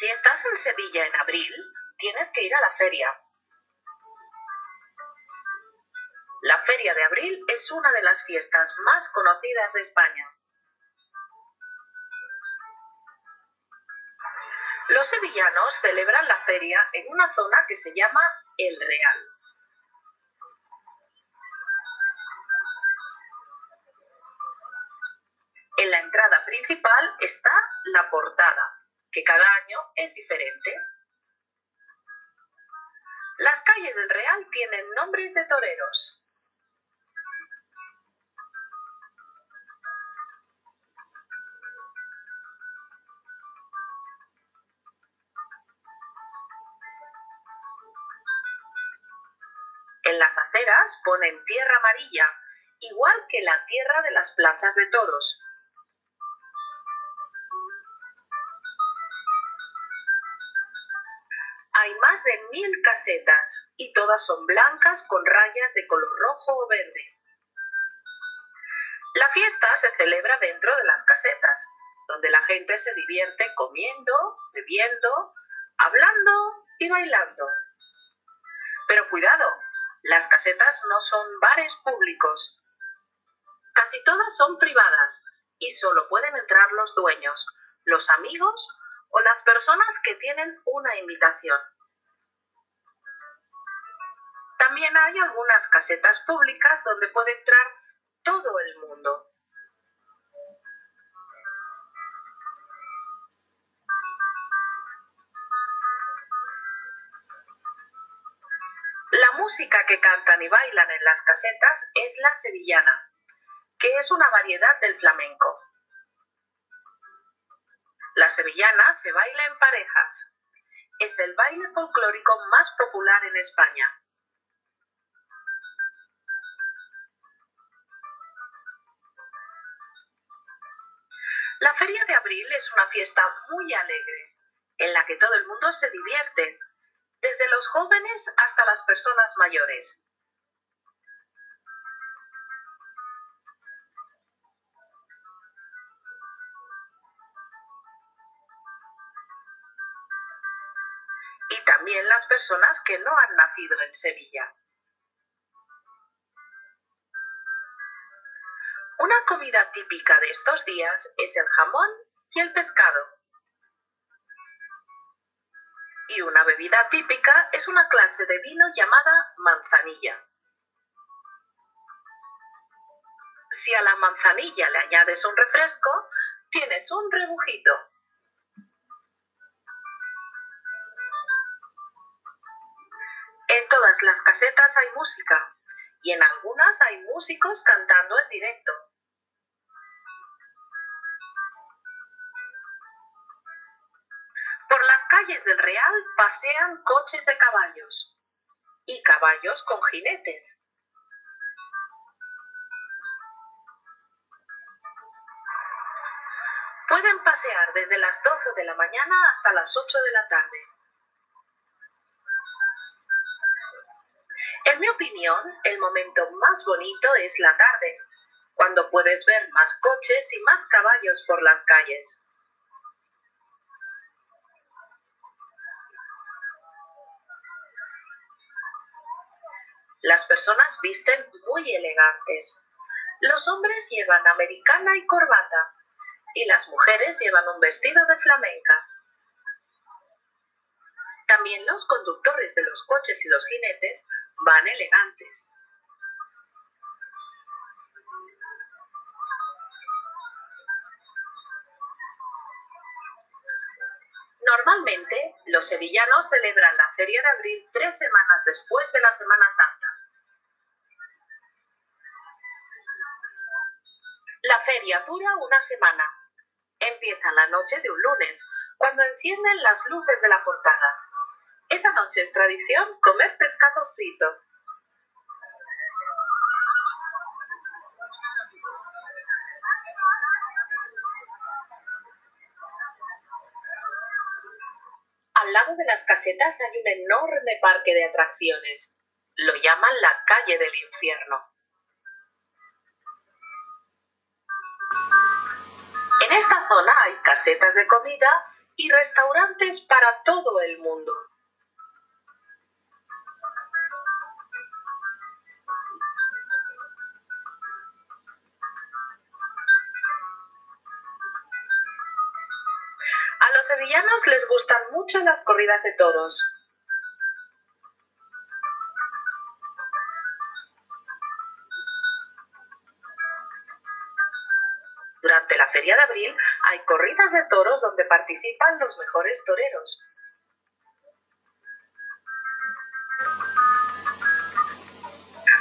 Si estás en Sevilla en abril, tienes que ir a la feria. La Feria de Abril es una de las fiestas más conocidas de España. Los sevillanos celebran la feria en una zona que se llama El Real. En la entrada principal está la portada, que cada año es diferente. Las calles del Real tienen nombres de toreros. En las aceras ponen tierra amarilla, igual que la tierra de las plazas de toros. Hay más de mil casetas y todas son blancas con rayas de color rojo o verde. La fiesta se celebra dentro de las casetas, donde la gente se divierte comiendo, bebiendo, hablando y bailando. Pero cuidado, las casetas no son bares públicos. Casi todas son privadas y solo pueden entrar los dueños, los amigos o las personas que tienen una invitación. También hay algunas casetas públicas donde puede entrar todo el mundo. La música que cantan y bailan en las casetas es la sevillana, que es una variedad del flamenco. La sevillana se baila en parejas. Es el baile folclórico más popular en España. La Feria de Abril es una fiesta muy alegre, en la que todo el mundo se divierte, desde los jóvenes hasta las personas mayores. Y también las personas que no han nacido en Sevilla. Una comida típica de estos días es el jamón y el pescado y una bebida típica es una clase de vino llamada manzanilla. Si a la manzanilla le añades un refresco, tienes un rebujito. Las casetas hay música y en algunas hay músicos cantando en directo. Por las calles del Real pasean coches de caballos y caballos con jinetes. Pueden pasear desde las 12 de la mañana hasta las 8 de la tarde. Opinión, el momento más bonito es la tarde, cuando puedes ver más coches y más caballos por las calles. Las personas visten muy elegantes. Los hombres llevan americana y corbata y las mujeres llevan un vestido de flamenca. También los conductores de los coches y los jinetes van elegantes. Normalmente, los sevillanos celebran la Feria de Abril tres semanas después de la Semana Santa. La feria dura una semana. Empieza la noche de un lunes, cuando encienden las luces de la portada. Esa noche es tradición comer pescado frito. Al lado de las casetas hay un enorme parque de atracciones. Lo llaman la calle del infierno. En esta zona hay casetas de comida y restaurantes para todo el mundo. Sevillanos les gustan mucho las corridas de toros. Durante la feria de abril hay corridas de toros donde participan los mejores toreros.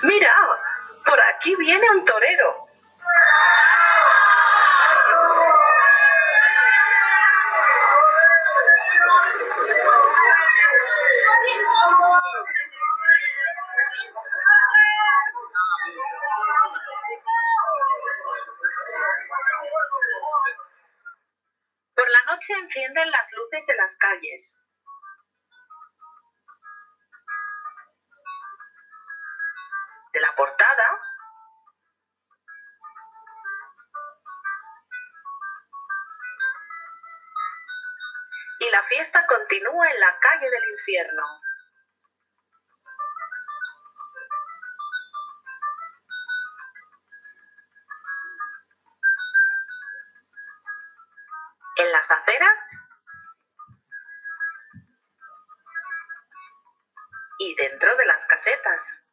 Mira, por aquí viene un torero. Noche encienden las luces de las calles. De la portada y la fiesta continúa en la calle del infierno. Las aceras y dentro de las casetas.